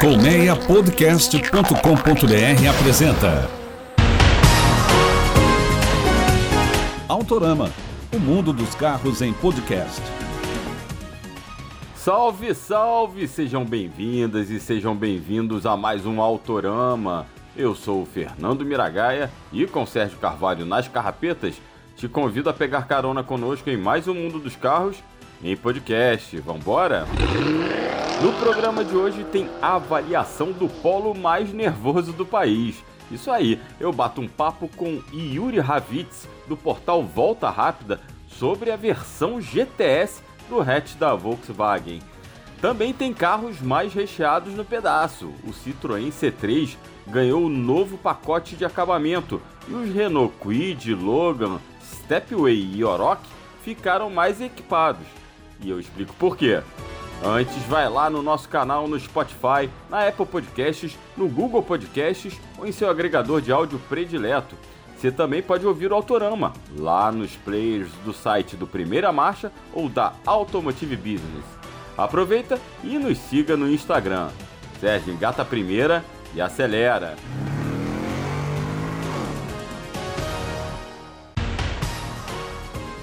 Colmeiapodcast.com.br apresenta Autorama, o mundo dos carros em podcast. Salve, salve! Sejam bem-vindas e sejam bem-vindos a mais um Autorama. Eu sou o Fernando Miragaia e com Sérgio Carvalho nas carrapetas, te convido a pegar carona conosco em mais um mundo dos carros em podcast. Vambora? No programa de hoje tem a avaliação do polo mais nervoso do país. Isso aí, eu bato um papo com Yuri Ravitz, do portal Volta Rápida, sobre a versão GTS do hatch da Volkswagen. Também tem carros mais recheados no pedaço. O Citroën C3 ganhou um novo pacote de acabamento e os Renault Kwid, Logan, Stepway e Oroch ficaram mais equipados. E eu explico por quê. Antes, vai lá no nosso canal no Spotify, na Apple Podcasts, no Google Podcasts ou em seu agregador de áudio predileto. Você também pode ouvir o Autorama lá nos players do site do Primeira Marcha ou da Automotive Business. Aproveita e nos siga no Instagram. Sérgio engata a primeira e acelera.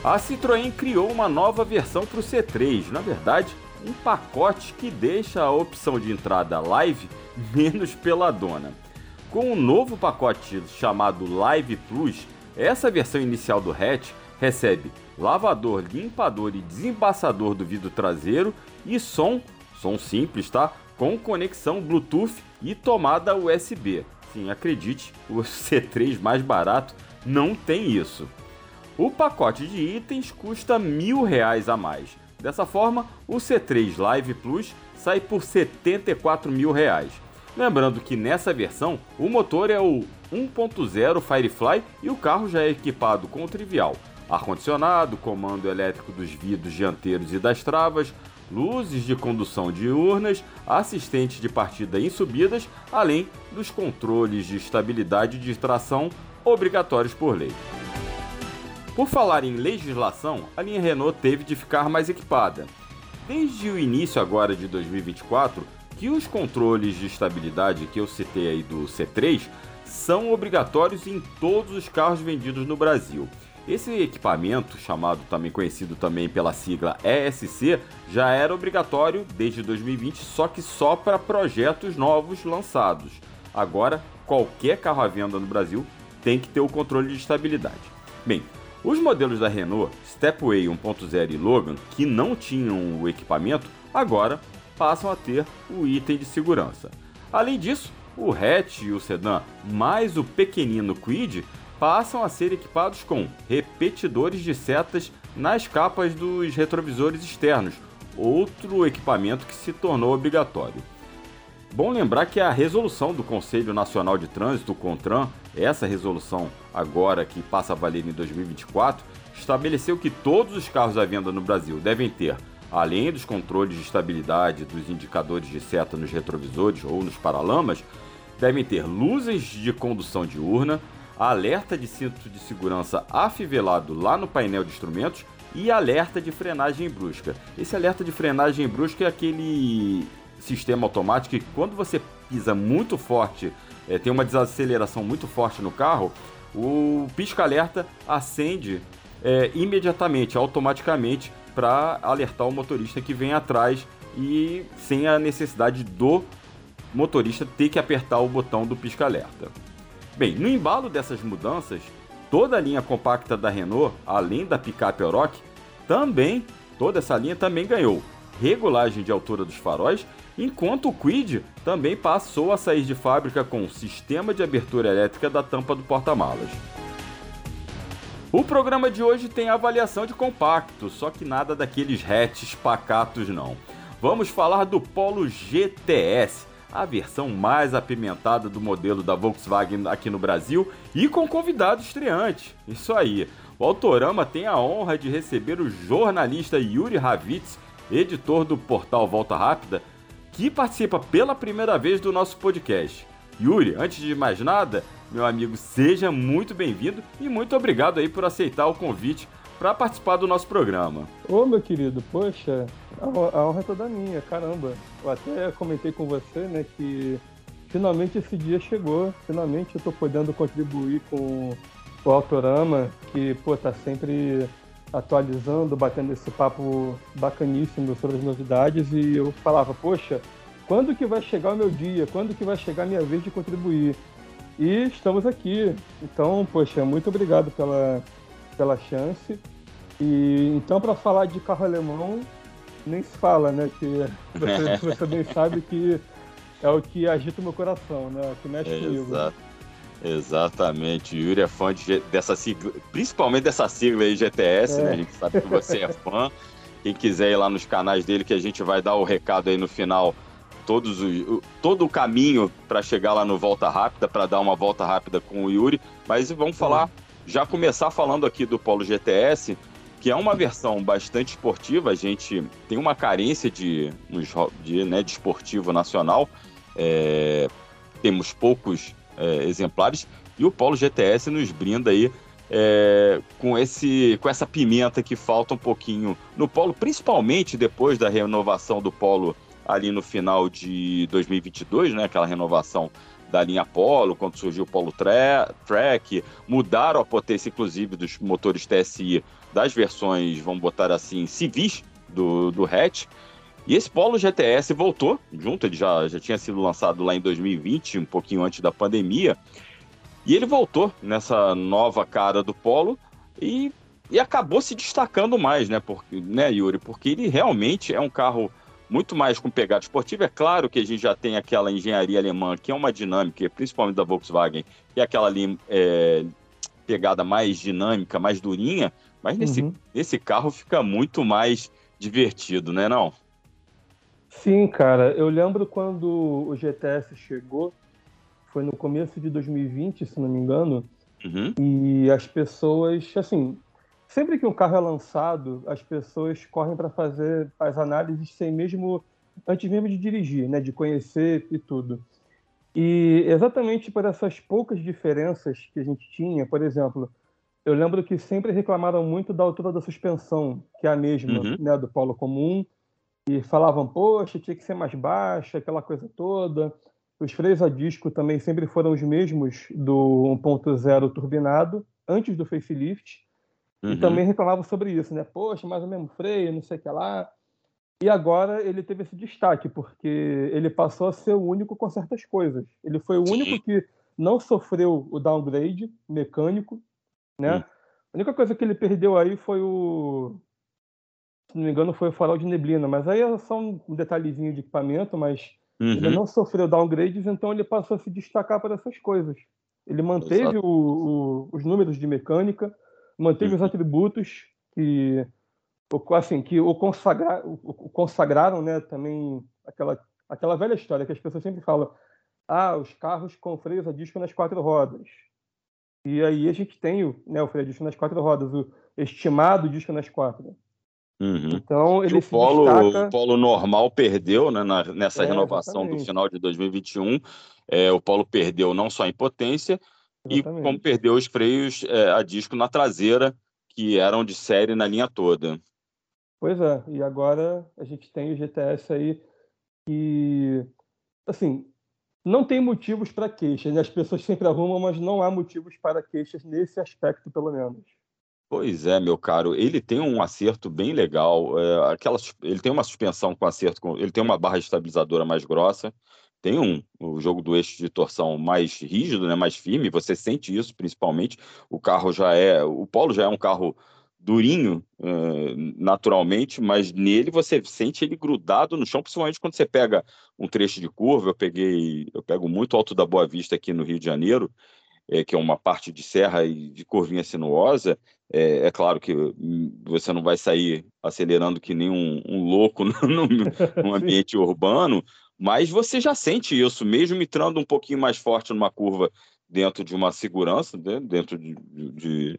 A Citroën criou uma nova versão para o C3, na verdade, um pacote que deixa a opção de entrada Live menos peladona. Com o um novo pacote chamado Live Plus, essa versão inicial do hatch recebe lavador, limpador e desembaçador do vidro traseiro e som, som simples, tá? Com conexão Bluetooth e tomada USB. Sim, acredite, o C3 mais barato não tem isso. O pacote de itens custa mil reais a mais. Dessa forma, o C3 Live Plus sai por 74 mil reais. Lembrando que nessa versão o motor é o 1.0 Firefly e o carro já é equipado com o trivial ar-condicionado, comando elétrico dos vidros dianteiros e das travas, luzes de condução diurnas, assistente de partida em subidas, além dos controles de estabilidade de tração obrigatórios por lei. Por falar em legislação, a linha Renault teve de ficar mais equipada. Desde o início agora de 2024, que os controles de estabilidade que eu citei aí do C3 são obrigatórios em todos os carros vendidos no Brasil. Esse equipamento, chamado também conhecido também pela sigla ESC, já era obrigatório desde 2020, só que só para projetos novos lançados. Agora, qualquer carro à venda no Brasil tem que ter o controle de estabilidade. Bem, os modelos da Renault Stepway 1.0 e Logan, que não tinham o equipamento, agora passam a ter o item de segurança. Além disso, o hatch e o sedã, mais o pequenino Quid, passam a ser equipados com repetidores de setas nas capas dos retrovisores externos, outro equipamento que se tornou obrigatório. Bom lembrar que a resolução do Conselho Nacional de Trânsito, CONTRAN, essa resolução agora que passa a valer em 2024, estabeleceu que todos os carros à venda no Brasil devem ter, além dos controles de estabilidade dos indicadores de seta nos retrovisores ou nos paralamas, devem ter luzes de condução diurna, alerta de cinto de segurança afivelado lá no painel de instrumentos e alerta de frenagem brusca. Esse alerta de frenagem brusca é aquele sistema automático que quando você pisa muito forte, é, tem uma desaceleração muito forte no carro, o pisca-alerta acende é, imediatamente, automaticamente, para alertar o motorista que vem atrás e sem a necessidade do motorista ter que apertar o botão do pisca-alerta. Bem, no embalo dessas mudanças, toda a linha compacta da Renault, além da picape Oroch, também, toda essa linha também ganhou regulagem de altura dos faróis enquanto o Quid também passou a sair de fábrica com sistema de abertura elétrica da tampa do porta-malas. O programa de hoje tem avaliação de compacto, só que nada daqueles hatches pacatos não. Vamos falar do Polo GTS, a versão mais apimentada do modelo da Volkswagen aqui no Brasil e com convidado estreante. Isso aí. O Autorama tem a honra de receber o jornalista Yuri Ravitz, editor do portal Volta Rápida, que participa pela primeira vez do nosso podcast. Yuri, antes de mais nada, meu amigo, seja muito bem-vindo e muito obrigado aí por aceitar o convite para participar do nosso programa. Ô, meu querido, poxa, a honra é toda minha, caramba. Eu até comentei com você, né, que finalmente esse dia chegou. Finalmente eu tô podendo contribuir com o Autorama, que, pô, tá sempre atualizando, batendo esse papo bacaníssimo sobre as novidades e eu falava, poxa, quando que vai chegar o meu dia? Quando que vai chegar a minha vez de contribuir? E estamos aqui. Então, poxa, muito obrigado pela, pela chance. E então, para falar de carro alemão, nem se fala, né? Que você, você bem sabe que é o que agita o meu coração, né? O que mexe comigo. Exato. Exatamente, Yuri é fã de, dessa sigla, principalmente dessa sigla aí GTS, é. né? A gente sabe que você é fã. Quem quiser ir lá nos canais dele, que a gente vai dar o recado aí no final, todos o, todo o caminho para chegar lá no Volta Rápida, para dar uma volta rápida com o Yuri. Mas vamos falar, já começar falando aqui do Polo GTS, que é uma versão bastante esportiva. A gente tem uma carência de, de, né, de esportivo nacional. É, temos poucos é, exemplares. E o Polo GTS nos brinda aí é, com, esse, com essa pimenta que falta um pouquinho no Polo, principalmente depois da renovação do Polo ali no final de 2022, né? Aquela renovação da linha Polo, quando surgiu o Polo Track, mudaram a potência, inclusive, dos motores TSI das versões, vamos botar assim, civis do, do hatch. E esse Polo GTS voltou junto, ele já, já tinha sido lançado lá em 2020, um pouquinho antes da pandemia. E ele voltou nessa nova cara do Polo e, e acabou se destacando mais, né, porque, né, Yuri? Porque ele realmente é um carro muito mais com pegada esportiva. É claro que a gente já tem aquela engenharia alemã, que é uma dinâmica, principalmente da Volkswagen, é aquela ali, é, pegada mais dinâmica, mais durinha, mas nesse, uhum. nesse carro fica muito mais divertido, né, não? Sim, cara. Eu lembro quando o GTS chegou, foi no começo de 2020, se não me engano, uhum. e as pessoas, assim, sempre que um carro é lançado, as pessoas correm para fazer as análises sem mesmo, antes mesmo de dirigir, né, de conhecer e tudo. E exatamente por essas poucas diferenças que a gente tinha, por exemplo, eu lembro que sempre reclamaram muito da altura da suspensão, que é a mesma, uhum. né, do polo comum, e falavam, poxa, tinha que ser mais baixa, aquela coisa toda. Os freios a disco também sempre foram os mesmos do 1.0 turbinado, antes do facelift. Uhum. E também reclamavam sobre isso, né? Poxa, mais o mesmo freio, não sei o que lá. E agora ele teve esse destaque, porque ele passou a ser o único com certas coisas. Ele foi o único que não sofreu o downgrade mecânico, né? Uhum. A única coisa que ele perdeu aí foi o, se não me engano, foi o farol de neblina, mas aí é só um detalhezinho de equipamento, mas uhum. ele não sofreu downgrades, então ele passou a se destacar para essas coisas. Ele manteve o, o, os números de mecânica, manteve uhum. os atributos que, assim, que o, consagra, o consagraram, né, também aquela, aquela velha história que as pessoas sempre falam, ah, os carros com freios a disco nas quatro rodas. E aí a gente tem o, né, o freio a disco nas quatro rodas, o estimado disco nas quatro. Uhum. Então ele o polo, destaca... o polo normal perdeu né, na, nessa é, renovação exatamente. do final de 2021. É, o polo perdeu não só em potência, exatamente. e como perdeu os freios é, a disco na traseira, que eram de série na linha toda. Pois é, e agora a gente tem o GTS aí que, assim, não tem motivos para queixas, né? as pessoas sempre arrumam, mas não há motivos para queixas nesse aspecto, pelo menos. Pois é, meu caro, ele tem um acerto bem legal. É, aquela, ele tem uma suspensão com acerto, com, ele tem uma barra estabilizadora mais grossa, tem um o jogo do eixo de torção mais rígido, né, mais firme. Você sente isso, principalmente. O carro já é, o Polo já é um carro durinho, é, naturalmente, mas nele você sente ele grudado no chão, principalmente quando você pega um trecho de curva. Eu peguei, eu pego muito alto da Boa Vista aqui no Rio de Janeiro é, que é uma parte de serra e de curvinha sinuosa, é, é, claro que você não vai sair acelerando que nem um, um louco no, no, ambiente urbano, mas você já sente isso, mesmo entrando um pouquinho mais forte numa curva dentro de uma segurança, né, dentro de, de, de,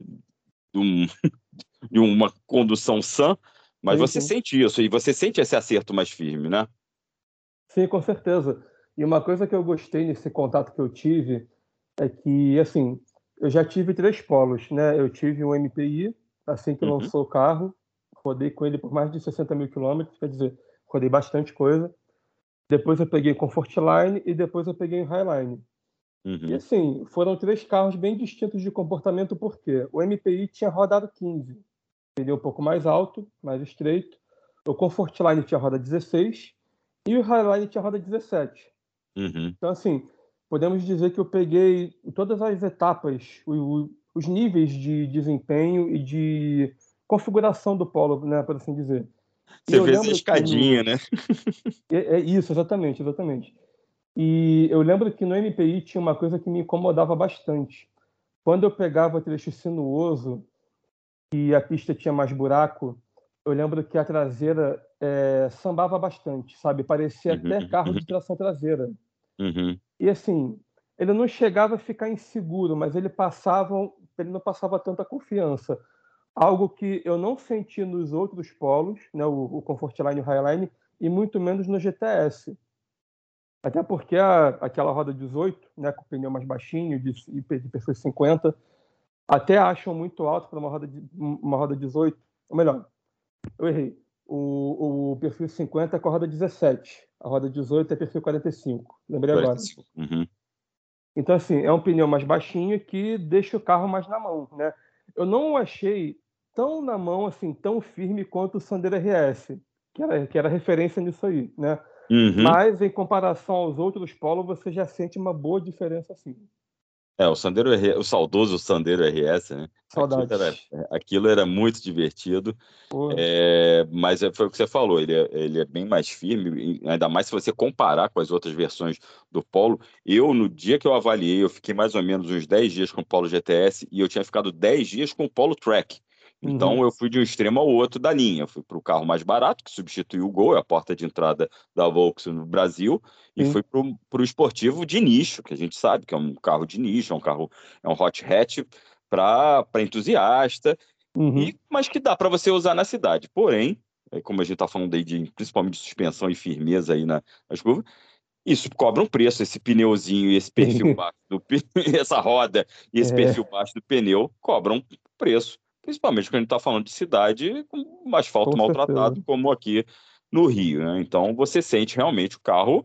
um, de, uma condução sã, mas sim, você sim. sente isso, e você sente esse acerto mais firme, né? Sim, com certeza. E uma coisa que eu gostei nesse contato que eu tive é que, assim, eu já tive três polos, né? Eu tive um MPI, assim que uhum. lançou o carro. Rodei com ele por mais de 60 mil quilômetros, quer dizer, rodei bastante coisa. Depois eu peguei Comfortline e depois eu peguei o Highline. Uhum. E assim, foram três carros bem distintos de comportamento, porque o MPI tinha rodado 15, seria um pouco mais alto, mais estreito. O Comfortline tinha roda 16 e o Highline tinha roda 17. Uhum. Então, assim, podemos dizer que eu peguei todas as etapas, os níveis de desempenho e de configuração do polo, né, por assim dizer. Você fez a escadinha, no... né? é, é, isso, exatamente, exatamente. E eu lembro que no MPI tinha uma coisa que me incomodava bastante. Quando eu pegava trecho sinuoso e a pista tinha mais buraco, eu lembro que a traseira é, sambava bastante, sabe? Parecia uhum, até carro de uhum. tração traseira. Uhum. E assim, ele não chegava a ficar inseguro, mas ele passava, ele não passava tanta confiança. Algo que eu não senti nos outros polos, né, o, o Comfortline e o Highline, e muito menos no GTS. Até porque a, aquela roda 18, né, com o pneu mais baixinho, de, de perfil 50, até acham muito alto para uma roda, de, uma roda 18. Ou melhor, eu errei. O, o perfil 50 é com a roda 17. A roda 18 é perfil 45. Lembrei 45. agora. Uhum. Então, assim, é um pneu mais baixinho que deixa o carro mais na mão, né? Eu não achei tão na mão, assim, tão firme quanto o Sandero RS, que era, que era referência nisso aí, né? Uhum. Mas em comparação aos outros polos, você já sente uma boa diferença assim. É, o Sandero o saudoso Sandero RS, né? Saudade. Aquilo era, aquilo era muito divertido. É, mas é, foi o que você falou, ele é, ele é bem mais firme, ainda mais se você comparar com as outras versões do Polo. Eu, no dia que eu avaliei, eu fiquei mais ou menos uns 10 dias com o Polo GTS e eu tinha ficado 10 dias com o Polo Track. Então uhum. eu fui de um extremo ao outro da linha. Eu fui para o carro mais barato, que substituiu o Gol, é a porta de entrada da Volkswagen no Brasil, e fui para o esportivo de nicho, que a gente sabe que é um carro de nicho, é um carro, é um hot hatch para entusiasta, uhum. e, mas que dá para você usar na cidade. Porém, como a gente está falando aí de principalmente de suspensão e firmeza aí na, nas curvas, isso cobra um preço, esse pneuzinho e esse perfil baixo do essa roda e esse é. perfil baixo do pneu cobram um preço principalmente quando a gente está falando de cidade com asfalto com maltratado, certeza. como aqui no Rio. Né? Então você sente realmente o carro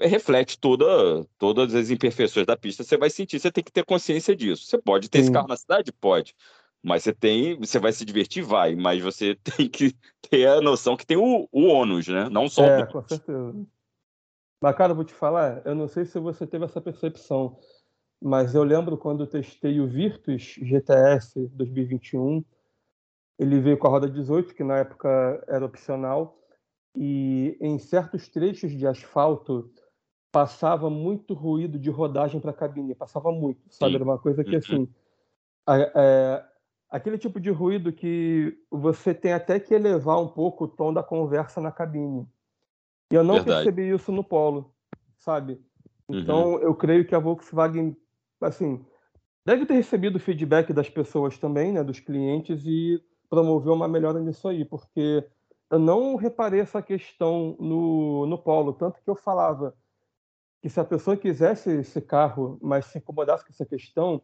reflete toda, todas as imperfeições da pista, você vai sentir, você tem que ter consciência disso. Você pode ter Sim. esse carro na cidade? Pode. Mas você tem, você vai se divertir? Vai, mas você tem que ter a noção que tem o, o ônus, né? Não só é, o com certeza. Mas, cara, vou te falar, eu não sei se você teve essa percepção mas eu lembro quando eu testei o Virtus GTS 2021, ele veio com a roda 18, que na época era opcional, e em certos trechos de asfalto passava muito ruído de rodagem para a cabine, passava muito, sabe? Era uma coisa que uhum. assim, é, aquele tipo de ruído que você tem até que elevar um pouco o tom da conversa na cabine. E eu não Verdade. percebi isso no Polo, sabe? Então uhum. eu creio que a Volkswagen assim, deve ter recebido feedback das pessoas também, né, dos clientes, e promoveu uma melhora nisso aí, porque eu não reparei essa questão no, no Polo, tanto que eu falava que se a pessoa quisesse esse carro, mas se incomodasse com essa questão,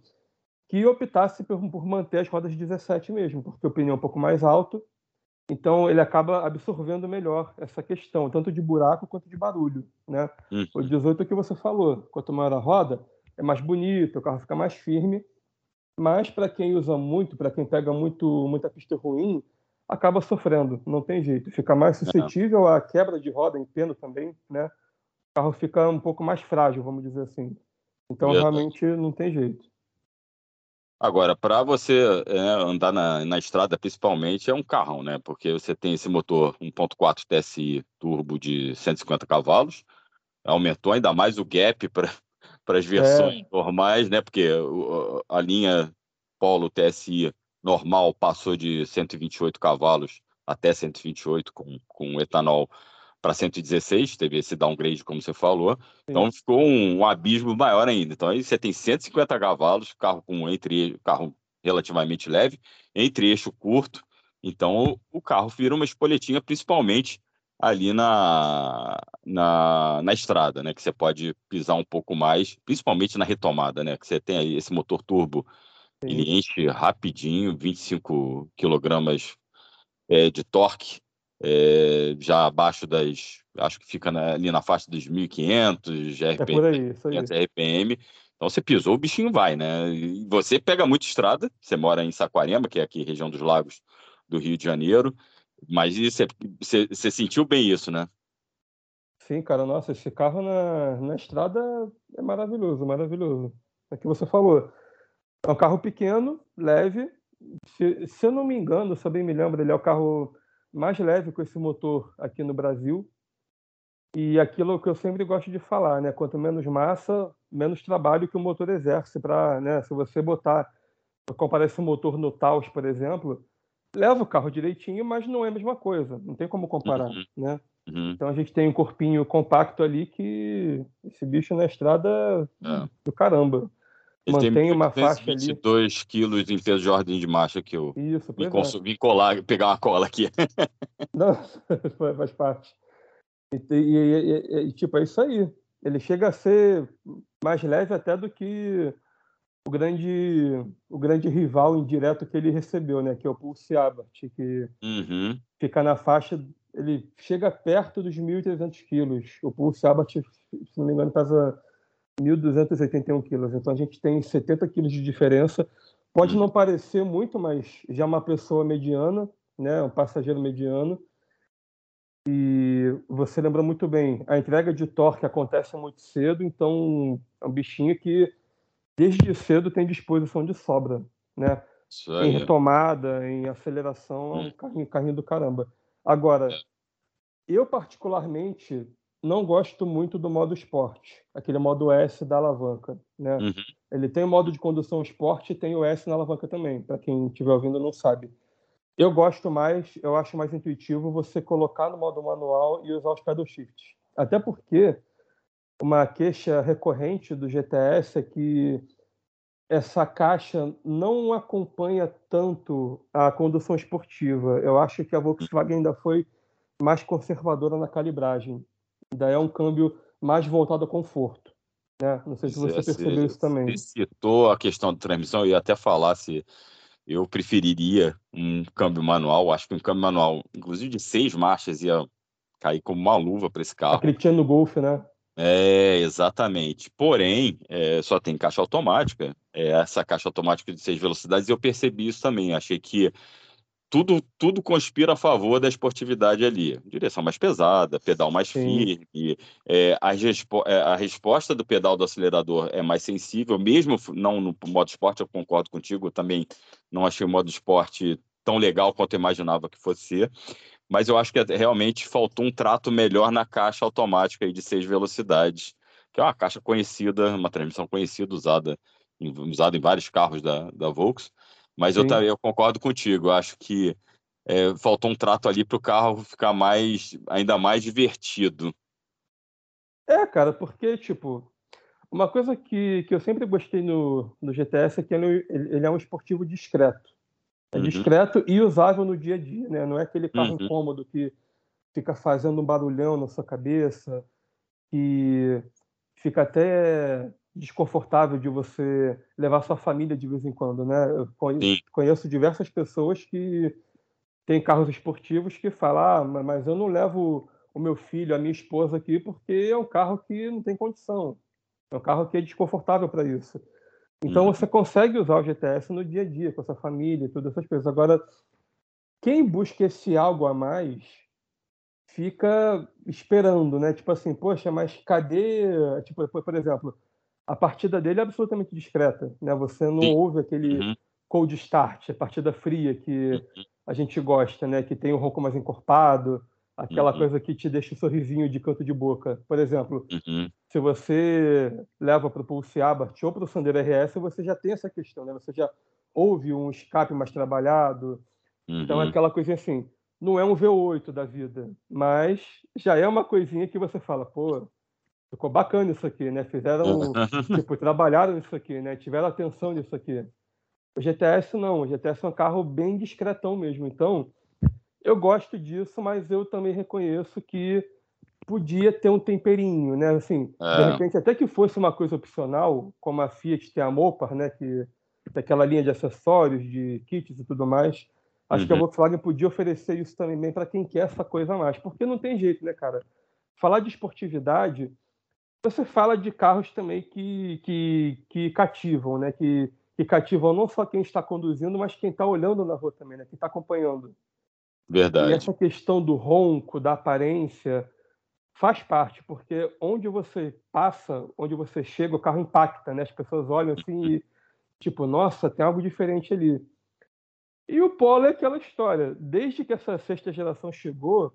que optasse por, por manter as rodas 17 mesmo, porque o pneu é um pouco mais alto, então ele acaba absorvendo melhor essa questão, tanto de buraco quanto de barulho, né? Uhum. O 18 é o que você falou, quanto maior a roda, é mais bonito, o carro fica mais firme. Mas para quem usa muito, para quem pega muito muita pista ruim, acaba sofrendo, não tem jeito. Fica mais suscetível à quebra de roda em peno também, né? O carro fica um pouco mais frágil, vamos dizer assim. Então Verdade. realmente não tem jeito. Agora, para você é, andar na, na estrada, principalmente, é um carrão, né? Porque você tem esse motor 1.4 TSI turbo de 150 cavalos, aumentou ainda mais o gap para para as versões é. normais, né? Porque a linha Polo TSI normal passou de 128 cavalos até 128 com, com etanol para 116, teve esse downgrade, como você falou. Sim. Então ficou um, um, abismo maior ainda. Então aí você tem 150 cavalos, carro com entre carro relativamente leve, entre eixo curto. Então o carro vira uma espoletinha, principalmente ali na, na, na estrada, né? Que você pode pisar um pouco mais, principalmente na retomada, né? Que você tem aí esse motor turbo Sim. Ele enche rapidinho, 25 quilogramas é, de torque, é, já abaixo das. Acho que fica na, ali na faixa dos 1.500 RPM, é aí, aí. RPM. Então você pisou, o bichinho vai, né? E você pega muita estrada, você mora em Saquarema, que é aqui região dos lagos do Rio de Janeiro, mas você, você sentiu bem isso, né? Sim, cara, nossa, esse carro na, na estrada é maravilhoso, maravilhoso. É que você falou. É um carro pequeno, leve. Se, se eu não me engano, se eu bem me lembro, ele é o carro mais leve com esse motor aqui no Brasil. E aquilo que eu sempre gosto de falar, né? Quanto menos massa, menos trabalho que o motor exerce para, né? Se você botar, comparar esse motor no Taos, por exemplo, leva o carro direitinho, mas não é a mesma coisa. Não tem como comparar, uhum. né? Uhum. Então a gente tem um corpinho compacto ali que esse bicho na estrada é. do caramba. Ele Mantém tem uma faixa 22 ali. quilos em peso de ordem de marcha que eu Isso, vim, é. vim colar, pegar uma cola aqui. Não, faz parte. E, e, e, e, tipo, é isso aí. Ele chega a ser mais leve até do que o grande, o grande rival indireto que ele recebeu, né? Que é o Pulse Abarth, que uhum. fica na faixa. Ele chega perto dos 1.300 quilos. O Pulse Abarth, se não me engano, pesa 1.281 quilos. Então a gente tem 70 quilos de diferença. Pode uhum. não parecer muito, mas já é uma pessoa mediana, né? Um passageiro mediano. E você lembra muito bem, a entrega de torque acontece muito cedo, então é um bichinho que desde cedo tem disposição de sobra, né? Em retomada, em aceleração, é um carrinho, carrinho do caramba. Agora, é. eu particularmente não gosto muito do modo esporte, aquele modo S da alavanca, né? Uhum. Ele tem o modo de condução esporte e tem o S na alavanca também, para quem estiver ouvindo não sabe. Eu gosto mais, eu acho mais intuitivo você colocar no modo manual e usar os pedal shifts. Até porque uma queixa recorrente do GTS é que essa caixa não acompanha tanto a condução esportiva. Eu acho que a Volkswagen ainda foi mais conservadora na calibragem. Ainda é um câmbio mais voltado a conforto. Né? Não sei se você percebeu isso também. Você citou a questão da transmissão, ia até falar se eu preferiria um câmbio manual. Acho que um câmbio manual, inclusive de seis marchas, ia cair como uma luva para esse carro. Aquele tinha no Golf, né? É, exatamente. Porém, é, só tem caixa automática. É, essa caixa automática de seis velocidades, eu percebi isso também. Achei que tudo, tudo conspira a favor da esportividade ali. Direção mais pesada, pedal mais Sim. firme, é, a, respo é, a, resposta do pedal do acelerador é mais sensível, mesmo não no modo esporte, eu concordo contigo, eu também não achei o modo esporte tão legal quanto eu imaginava que fosse ser, mas eu acho que realmente faltou um trato melhor na caixa automática de seis velocidades, que é uma caixa conhecida, uma transmissão conhecida, usada em, usada em vários carros da, da Volkswagen, mas eu, eu concordo contigo, acho que é, faltou um trato ali para o carro ficar mais, ainda mais divertido. É, cara, porque, tipo, uma coisa que, que eu sempre gostei no, no GTS é que ele, ele é um esportivo discreto. É uhum. discreto e usável no dia a dia, né? Não é aquele carro uhum. incômodo que fica fazendo um barulhão na sua cabeça, que fica até desconfortável de você levar sua família de vez em quando, né? Eu conheço, diversas pessoas que têm carros esportivos que falam, ah, mas eu não levo o meu filho, a minha esposa aqui porque é um carro que não tem condição. É um carro que é desconfortável para isso. Então uhum. você consegue usar o GTS no dia a dia com a sua família e todas essas coisas. Agora, quem busca esse algo a mais fica esperando, né? Tipo assim, poxa, mas cadê? Tipo, por exemplo, a partida dele é absolutamente discreta, né? Você não Sim. ouve aquele uhum. cold start, a partida fria que uhum. a gente gosta, né? Que tem o ronco mais encorpado, aquela uhum. coisa que te deixa um sorrisinho de canto de boca. Por exemplo, uhum. se você leva para o Pulse Abarth ou para o Sandero RS, você já tem essa questão, né? Você já ouve um escape mais trabalhado. Então é uhum. aquela coisa assim, não é um V8 da vida, mas já é uma coisinha que você fala, pô, ficou bacana isso aqui, né? Fizeram, tipo, trabalharam isso aqui, né? Tiveram atenção nisso aqui. O GTS não, o GTS é um carro bem discretão mesmo. Então, eu gosto disso, mas eu também reconheço que podia ter um temperinho, né? Assim, é. de repente, até que fosse uma coisa opcional, como a Fiat tem a Mopar, né? Que daquela linha de acessórios, de kits e tudo mais. Acho uhum. que a uhum. Volkswagen podia oferecer isso também para quem quer essa coisa a mais, porque não tem jeito, né, cara? Falar de esportividade, você fala de carros também que, que, que cativam, né? Que, que cativam não só quem está conduzindo, mas quem está olhando na rua também, né? Quem está acompanhando. Verdade. E essa questão do ronco, da aparência, faz parte, porque onde você passa, onde você chega, o carro impacta, né? As pessoas olham assim e, tipo, nossa, tem algo diferente ali. E o Polo é aquela história. Desde que essa sexta geração chegou,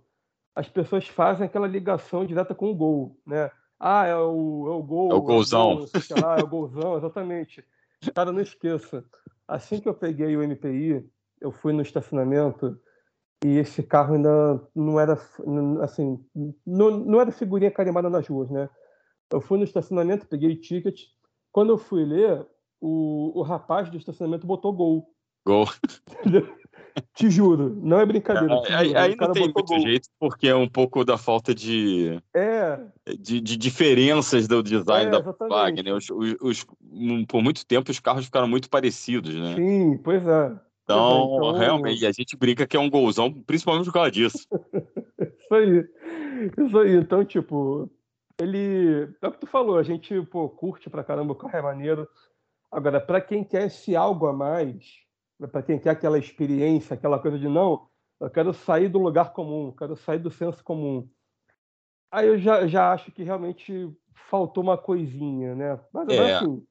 as pessoas fazem aquela ligação direta com o gol, né? Ah, é o, é o gol. É o golzão. É, lá, é o golzão, exatamente. Cara, não esqueça. Assim que eu peguei o MPI, eu fui no estacionamento e esse carro ainda não era, assim, não, não era figurinha carimbada nas ruas, né? Eu fui no estacionamento, peguei o ticket. Quando eu fui ler, o, o rapaz do estacionamento botou gol. Gol. te juro, não é brincadeira. É, juro, aí não tem muito gol. jeito, porque é um pouco da falta de, é. de, de diferenças do design é, da Wagner. Os, os, os, por muito tempo os carros ficaram muito parecidos, né? Sim, pois é. Então, então, realmente, a gente brinca que é um golzão, principalmente por causa disso. isso aí. Isso aí. Então, tipo, ele. É o que tu falou, a gente, pô, curte pra caramba, o carro é maneiro. Agora, para quem quer esse algo a mais, para quem quer aquela experiência, aquela coisa de não, eu quero sair do lugar comum, quero sair do senso comum. Aí eu já, já acho que realmente faltou uma coisinha, né? Mas é. assim,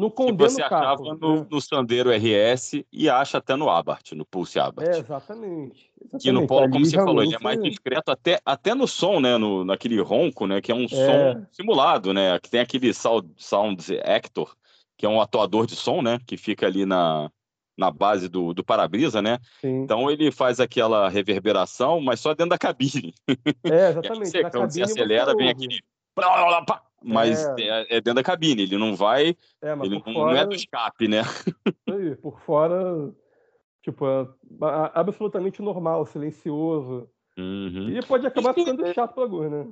não condeno que você carro, achava no, né? no Sandero RS e acha até no Abarth, no Pulse Abarth. É, exatamente. exatamente. Que no Polo, como você falou, ele é mais discreto até, até no som, né? No, naquele ronco, né? Que é um é. som simulado, né? Que tem aquele sound, sound actor, que é um atuador de som, né? Que fica ali na, na base do, do para-brisa, né? Sim. Então ele faz aquela reverberação, mas só dentro da cabine. É, exatamente. você, quando você acelera, vem aquele. Mas é. é. é. dentro da cabine, ele não vai. É, ele não, fora... não, é do escape, né? Aí, por fora, tipo, é absolutamente normal, silencioso. Uhum. E pode acabar ficando chato pra alguns, né?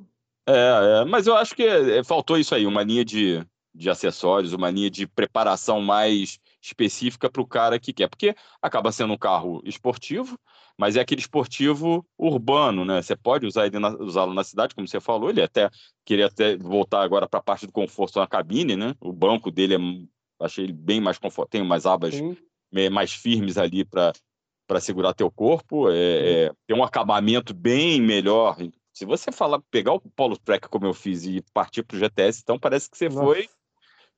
É, é, mas eu acho que é, faltou isso aí, uma linha de, de acessórios, uma linha de preparação mais específica para o cara que quer, porque acaba sendo um carro esportivo, mas é aquele esportivo urbano, né? Você pode usar ele usá-lo na cidade, como você falou, ele até queria até voltar agora para a parte do conforto na cabine, né? O banco dele é, achei ele bem mais confortável, tem umas abas Sim. mais firmes ali para para segurar teu corpo, é, é, tem um acabamento bem melhor. Se você falar, pegar o Polo Track como eu fiz e partir para o GTS, então parece que você Nossa. foi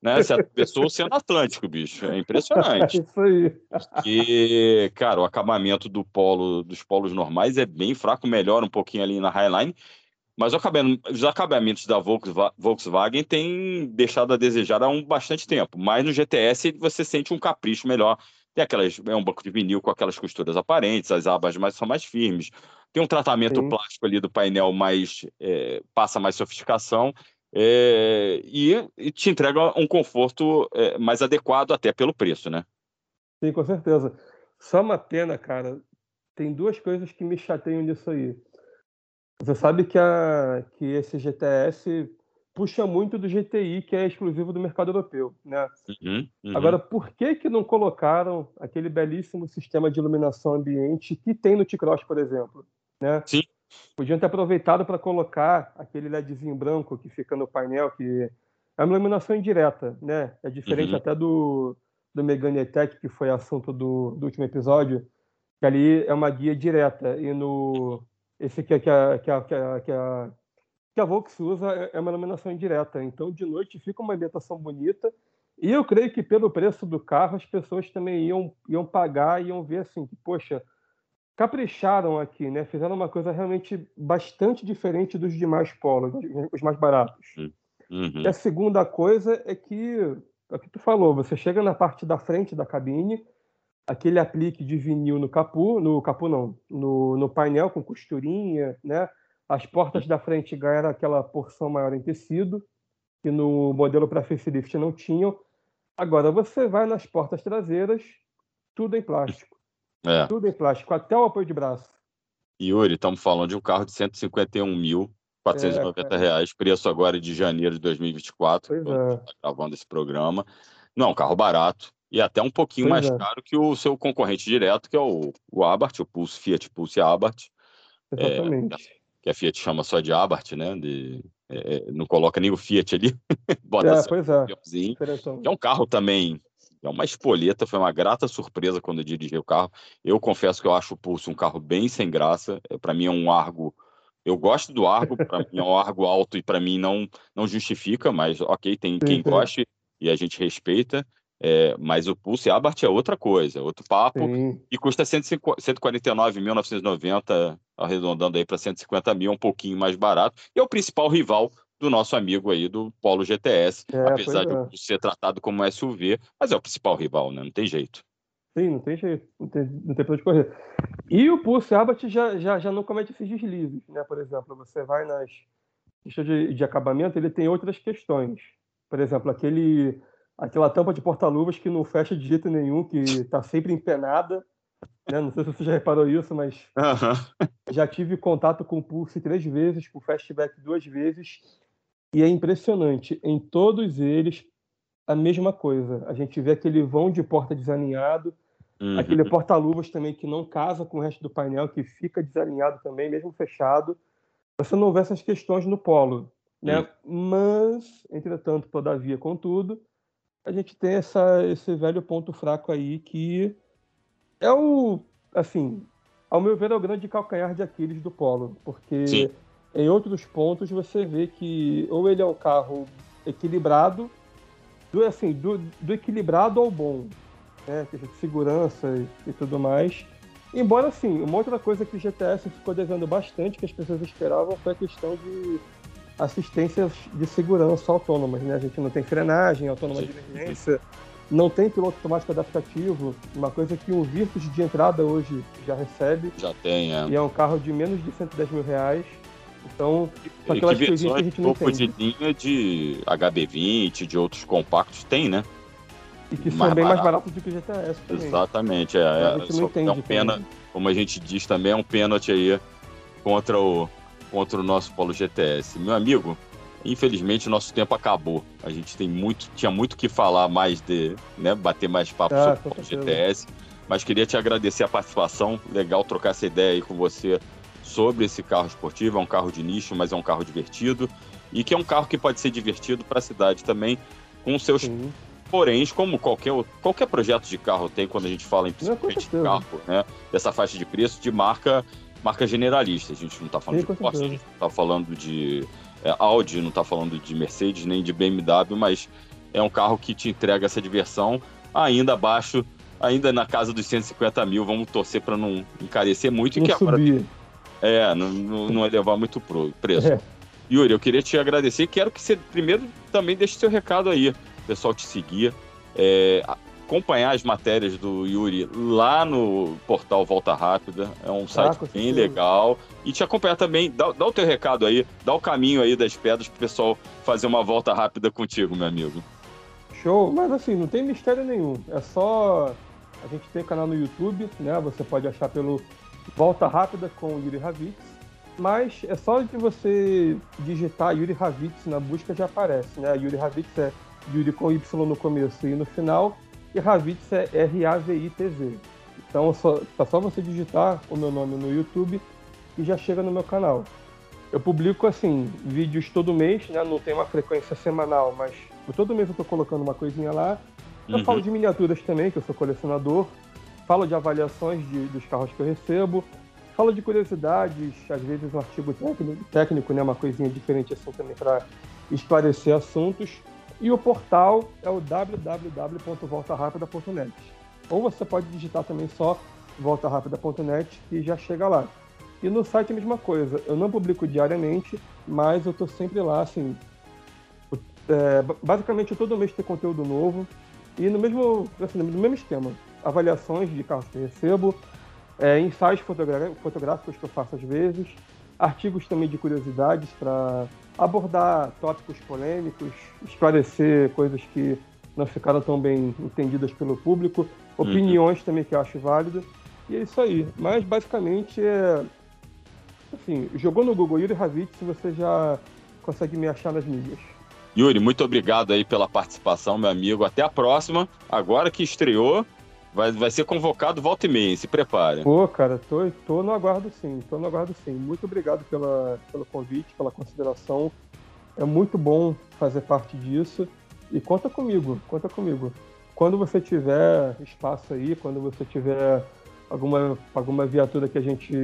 né? Você atravessou o Oceano Atlântico, bicho. É impressionante. Isso aí. Porque, cara, o acabamento do polo, dos polos normais é bem fraco, melhora um pouquinho ali na Highline. Mas os acabamentos da Volkswagen têm deixado a desejar há um bastante tempo. Mas no GTS você sente um capricho melhor. Tem aquelas, é um banco de vinil com aquelas costuras aparentes, as abas mais, são mais firmes. Tem um tratamento Sim. plástico ali do painel mais é, passa mais sofisticação é, e, e, te entrega um conforto é, mais adequado até pelo preço, né? Sim, com certeza. Só uma pena, cara. Tem duas coisas que me chateiam nisso aí. Você sabe que, a, que esse GTS puxa muito do GTI, que é exclusivo do mercado europeu, né? Uhum, uhum. Agora, por que que não colocaram aquele belíssimo sistema de iluminação ambiente que tem no T-Cross, por exemplo? Né? Sim. Podiam ter aproveitado para colocar aquele LEDzinho branco que fica no painel, que é uma iluminação indireta, né? É diferente uhum. até do, do Megane Tech, que foi assunto do, do último episódio, que ali é uma guia direta. E no esse aqui que a, que a, que a, que a, que a Volks usa é, é uma iluminação indireta. Então, de noite fica uma ambientação bonita. E eu creio que pelo preço do carro, as pessoas também iam, iam pagar, iam ver assim, que, poxa, capricharam aqui, né? Fizeram uma coisa realmente bastante diferente dos demais polos, os mais baratos. Uhum. E a segunda coisa é que, é o que tu falou, você chega na parte da frente da cabine, aquele aplique de vinil no capu, no capu não, no, no painel com costurinha, né? As portas da frente ganharam aquela porção maior em tecido, que no modelo para facelift não tinham. Agora você vai nas portas traseiras, tudo em plástico. É. Tudo em plástico, até o apoio de braço. Yuri, estamos falando de um carro de 151.490 é, reais, preço agora de janeiro de 2024. Pois é. Tá gravando esse programa. Não é um carro barato. e até um pouquinho pois mais é. caro que o seu concorrente direto, que é o, o Abarth, o Pulse Fiat Pulse Abarth. Exatamente. É, que a Fiat chama só de Abarth, né? De, é, é não coloca nem o Fiat ali, bota é, pois é. Que é um carro também, é uma espoleta, foi uma grata surpresa quando eu dirigi o carro. Eu confesso que eu acho o Pulse um carro bem sem graça, é, para mim é um Argo eu gosto do Argo, para mim é um Argo alto e para mim não não justifica, mas ok, tem quem goste e a gente respeita. É, mas o Pulse Abarth é outra coisa, outro papo, Sim. e custa 149.990, arredondando aí para 150 mil, um pouquinho mais barato, e é o principal rival do nosso amigo aí do Polo GTS, é, apesar de é. ser tratado como SUV, mas é o principal rival, né? Não tem jeito. Sim, não tem jeito, não tem, não tem pra onde correr. E o Pulse Abarth já, já, já não comete esses deslizes, né? Por exemplo, você vai nas questões de, de acabamento, ele tem outras questões. Por exemplo, aquele aquela tampa de porta-luvas que não fecha de jeito nenhum, que está sempre empenada. Né? Não sei se você já reparou isso, mas já tive contato com o Pulse três vezes, com o Fastback duas vezes, e é impressionante. Em todos eles, a mesma coisa. A gente vê aquele vão de porta desalinhado, uhum. aquele porta-luvas também que não casa com o resto do painel, que fica desalinhado também, mesmo fechado. Você não vê essas questões no Polo. Né? Uhum. Mas, entretanto, todavia, contudo, a gente tem essa, esse velho ponto fraco aí que é o, assim, ao meu ver, é o grande calcanhar de Aquiles do Polo, porque Sim. Em outros pontos você vê que ou ele é um carro equilibrado, do, assim, do, do equilibrado ao bom, né, de segurança e, e tudo mais. Embora, assim, uma outra coisa que o GTS ficou devendo bastante, que as pessoas esperavam, foi a questão de assistências de segurança autônomas, né? A gente não tem frenagem autônoma de emergência, não tem piloto automático adaptativo, uma coisa que o Virtus de entrada hoje já recebe. Já tem, é. E é um carro de menos de 110 mil reais. Então, são aquelas coisinhas que a gente não tem. de linha de HB20, de outros compactos, tem, né? E que são bem mais baratos do que o GTS também. Exatamente, é. É, entende. É um pena, como a gente diz também, é um pênalti aí contra o, contra o nosso Polo GTS. Meu amigo, infelizmente o nosso tempo acabou. A gente tem muito, tinha muito que falar mais de, né, bater mais papo ah, sobre o Polo GTS. Mas queria te agradecer a participação. Legal trocar essa ideia aí com você sobre esse carro esportivo. É um carro de nicho, mas é um carro divertido. E que é um carro que pode ser divertido para a cidade também, com seus Sim. Porém, como qualquer, qualquer projeto de carro tem quando a gente fala em principalmente de carro, né? Dessa faixa de preço, de marca marca generalista. A gente não está falando Sim, de Porsche, a gente não está falando de é, Audi, não está falando de Mercedes nem de BMW, mas é um carro que te entrega essa diversão ainda abaixo, ainda na casa dos 150 mil. Vamos torcer para não encarecer muito não e que subir. agora. É, não, não, não elevar muito pro preço. É. Yuri, eu queria te agradecer. Quero que você primeiro também deixe seu recado aí, o pessoal te seguir. É, acompanhar as matérias do Yuri lá no portal Volta Rápida. É um site ah, bem legal. E te acompanhar também, dá, dá, o teu recado aí, dá o caminho aí das pedras pro pessoal fazer uma volta rápida contigo, meu amigo. Show, mas assim, não tem mistério nenhum. É só. A gente tem canal no YouTube, né? Você pode achar pelo Volta Rápida com Yuri Ravitz. Mas é só de você digitar Yuri Ravitz na busca já aparece, né? Yuri Ravitz é Yuri com Y no começo e no final e Ravitz é R-A-V-I-T-Z. Então só, tá só você digitar o meu nome no YouTube e já chega no meu canal. Eu publico assim vídeos todo mês, né? Não tem uma frequência semanal, mas todo mês eu tô colocando uma coisinha lá. Eu uhum. falo de miniaturas também, que eu sou colecionador. Falo de avaliações de, dos carros que eu recebo. Falo de curiosidades, às vezes um artigo técnico, técnico né? Uma coisinha diferente assim também para esclarecer assuntos. E o portal é o www.voltarapida.net. Ou você pode digitar também só voltarapida.net e já chega lá. E no site a mesma coisa. Eu não publico diariamente, mas eu estou sempre lá, assim. É, basicamente todo mês tem conteúdo novo. E no mesmo, assim, no mesmo esquema. Avaliações de carros que eu recebo, é, ensaios fotográficos que eu faço às vezes, artigos também de curiosidades para abordar tópicos polêmicos, esclarecer coisas que não ficaram tão bem entendidas pelo público, opiniões uhum. também que eu acho válido. E é isso aí. Mas basicamente é. Assim, jogou no Google Yuri Ravitz, você já consegue me achar nas mídias. Yuri, muito obrigado aí pela participação, meu amigo. Até a próxima. Agora que estreou, vai, vai ser convocado volta e meia, se prepare. Pô, cara, tô, tô no aguardo sim, tô no aguardo sim. Muito obrigado pela, pelo convite, pela consideração. É muito bom fazer parte disso. E conta comigo, conta comigo. Quando você tiver espaço aí, quando você tiver alguma, alguma viatura que a gente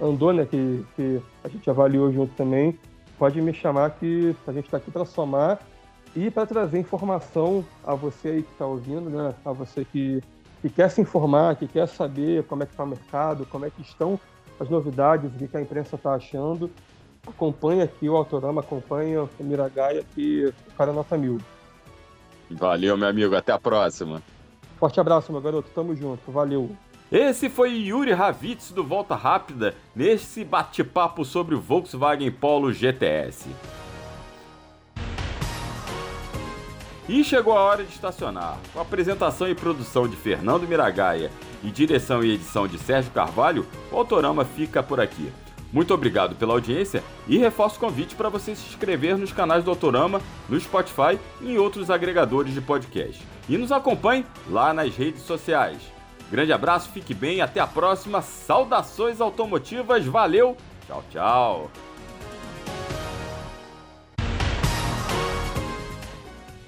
andou, né, que, que a gente avaliou junto também, pode me chamar que a gente está aqui para somar e para trazer informação a você aí que está ouvindo, né, a você que, que quer se informar, que quer saber como é que está o mercado, como é que estão as novidades, o que a imprensa está achando. Acompanha aqui o Autorama, acompanha o Miragaia, que o cara é nota mil. Valeu, meu amigo. Até a próxima. Forte abraço, meu garoto. Tamo junto. Valeu. Esse foi Yuri Ravitz do Volta Rápida nesse bate-papo sobre o Volkswagen Polo GTS. E chegou a hora de estacionar. Com apresentação e produção de Fernando Miragaia e direção e edição de Sérgio Carvalho, o Autorama fica por aqui. Muito obrigado pela audiência e reforço o convite para você se inscrever nos canais do Autorama, no Spotify e em outros agregadores de podcast. E nos acompanhe lá nas redes sociais. Grande abraço, fique bem, até a próxima. Saudações automotivas, valeu, tchau, tchau.